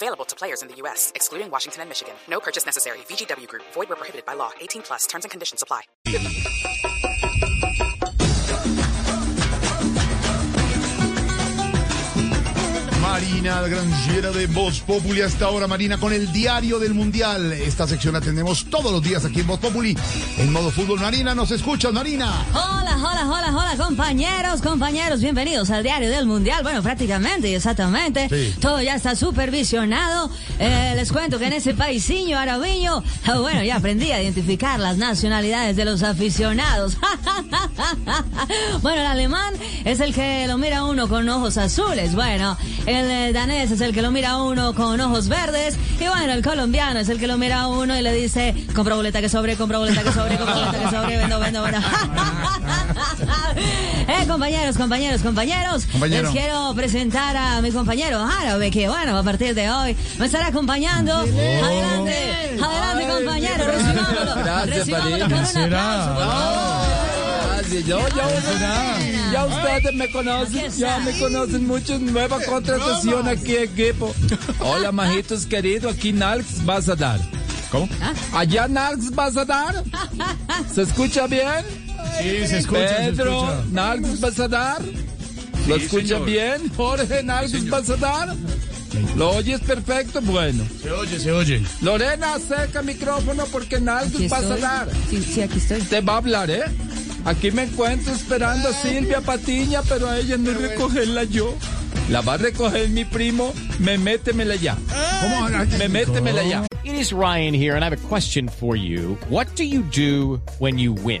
Available to players in the U.S., excluding Washington and Michigan. No purchase necessary. VGW Group. Void where prohibited by law. 18 plus. Terms and conditions apply. Marina Grangiera de Voz Populi hasta ahora, Marina, con el diario del Mundial. Esta sección la tenemos todos los días aquí en Voz Populi, en modo fútbol. Marina, ¿nos escuchas, Marina? Hola, hola, hola, hola, compañeros, compañeros, bienvenidos al diario del Mundial. Bueno, prácticamente, exactamente. Sí. Todo ya está supervisionado. Eh, les cuento que en ese paisiño arabiño, ah, bueno, ya aprendí a identificar las nacionalidades de los aficionados. bueno, el alemán es el que lo mira a uno con ojos azules. Bueno, el eh, danés es el que lo mira a uno con ojos verdes. Y bueno, el colombiano es el que lo mira a uno y le dice, compra boleta que sobre, compra boleta que sobre, compra boleta que sobre, vendo, vendo, vendo. eh, compañeros, compañeros, compañeros. Compañero. Les quiero presentar a mi compañero árabe que, bueno, a partir de hoy me estará acompañando. Adelante, adelante, compañero. Recibámoslo. Gracias, recibámoslo con un aplauso. Gracias, yo, ya, ya ustedes me conocen, ya me conocen mucho. Nueva contratación aquí, equipo. Hola, majitos queridos, aquí Nalx vas a dar. ¿Cómo? Allá Nalx vas a dar. ¿Se escucha bien? Sí, se escucha, Pedro, Nalx vas a dar. ¿Lo escucha señor. bien? Jorge, Nalx vas a dar. ¿Lo oyes perfecto? Bueno. Se oye, se oye. Lorena, acerca el micrófono porque Nalx Aquí vas a dar. Sí, sí, aquí estoy. Te va a hablar, ¿eh? Aquí me encuentro esperando a Silvia Patiña, pero a ella no recogerla yo. La va a recoger mi primo, me métemela ya. ¿Cómo? Me métemela ya. It is Ryan here, and I have a question for you. What do you do when you win?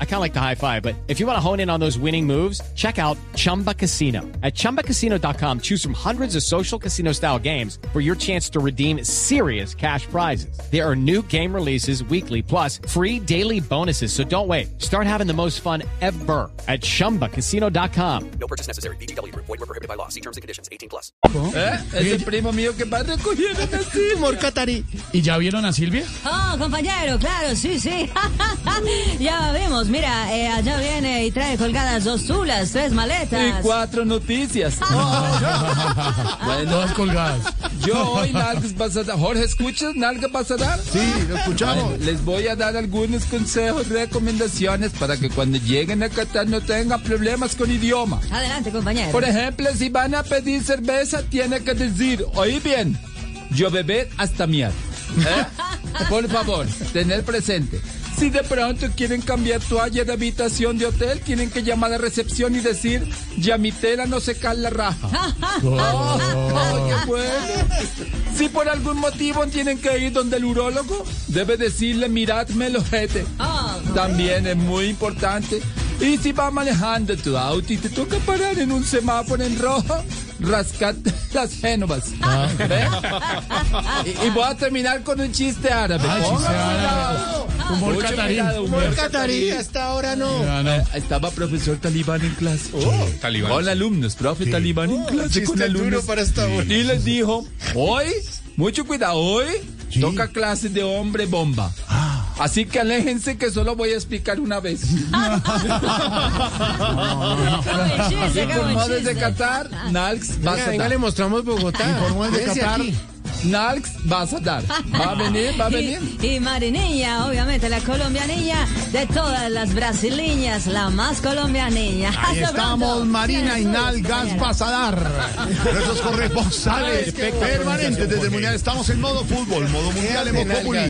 I kind of like the high five, but if you want to hone in on those winning moves, check out Chumba Casino. At chumbacasino.com, choose from hundreds of social casino style games for your chance to redeem serious cash prizes. There are new game releases weekly, plus free daily bonuses. So don't wait. Start having the most fun ever at chumbacasino.com. No purchase necessary. VGW Group. Void where prohibited by law. See terms and conditions. 18 plus. ¿Eh? Es el primo mío que va a recoger a la Silvia. ¿Y ya vieron a Silvia? Oh, compañero, claro, sí, sí. ya vemos, mira, eh, allá viene y trae colgadas dos tulas, tres maletas. Y cuatro noticias. bueno, Todas colgadas. yo hoy Nalgas vas a dar. Jorge, ¿escuchas? ¿Nalgas vas a dar? Sí, lo escuchamos. Bueno, les voy a dar algunos consejos, recomendaciones para que cuando lleguen a Qatar no tengan problemas con idioma. Adelante, compañero. Por ejemplo, si van a pedir cerveza, tiene que decir, oí bien, yo beber hasta miar. ¿Eh? Por favor, tener presente. Si de pronto quieren cambiar toalla de habitación de hotel, tienen que llamar a recepción y decir, ya mi tela no se cae la raja. Oh, qué bueno. Si por algún motivo tienen que ir donde el urólogo, debe decirle, miradme el ojete. Oh, También es muy importante. Y si vas manejando tu auto y te toca parar en un semáforo en rojo, rascate las génovas. ¿Ve? Y, y voy a terminar con un chiste árabe. Ah, chiste árabe. Humor catarí. Humor catarí, hasta ahora no. Ya, no. Estaba profesor talibán en clase. talibán. Con alumnos, profe talibán en clase con alumnos. Y les dijo, hoy, mucho cuidado, hoy Sí. toca clases de hombre bomba. Así que aléjense que solo voy a explicar una vez. Informó desde. Qatar, Nalx vas a dar. mostramos Bogotá. Informó desde Qatar. Nalx vas a dar. Va a venir, va a venir. Y, y Marinilla, obviamente la colombianilla de todas las brasileñas, la más colombianilla. Ahí estamos, pronto. Marina y Nalgas compañero. Pasadar. Nuestros corresponsales permanentes desde el Mundial. Estamos en modo fútbol, modo mundial en Populi.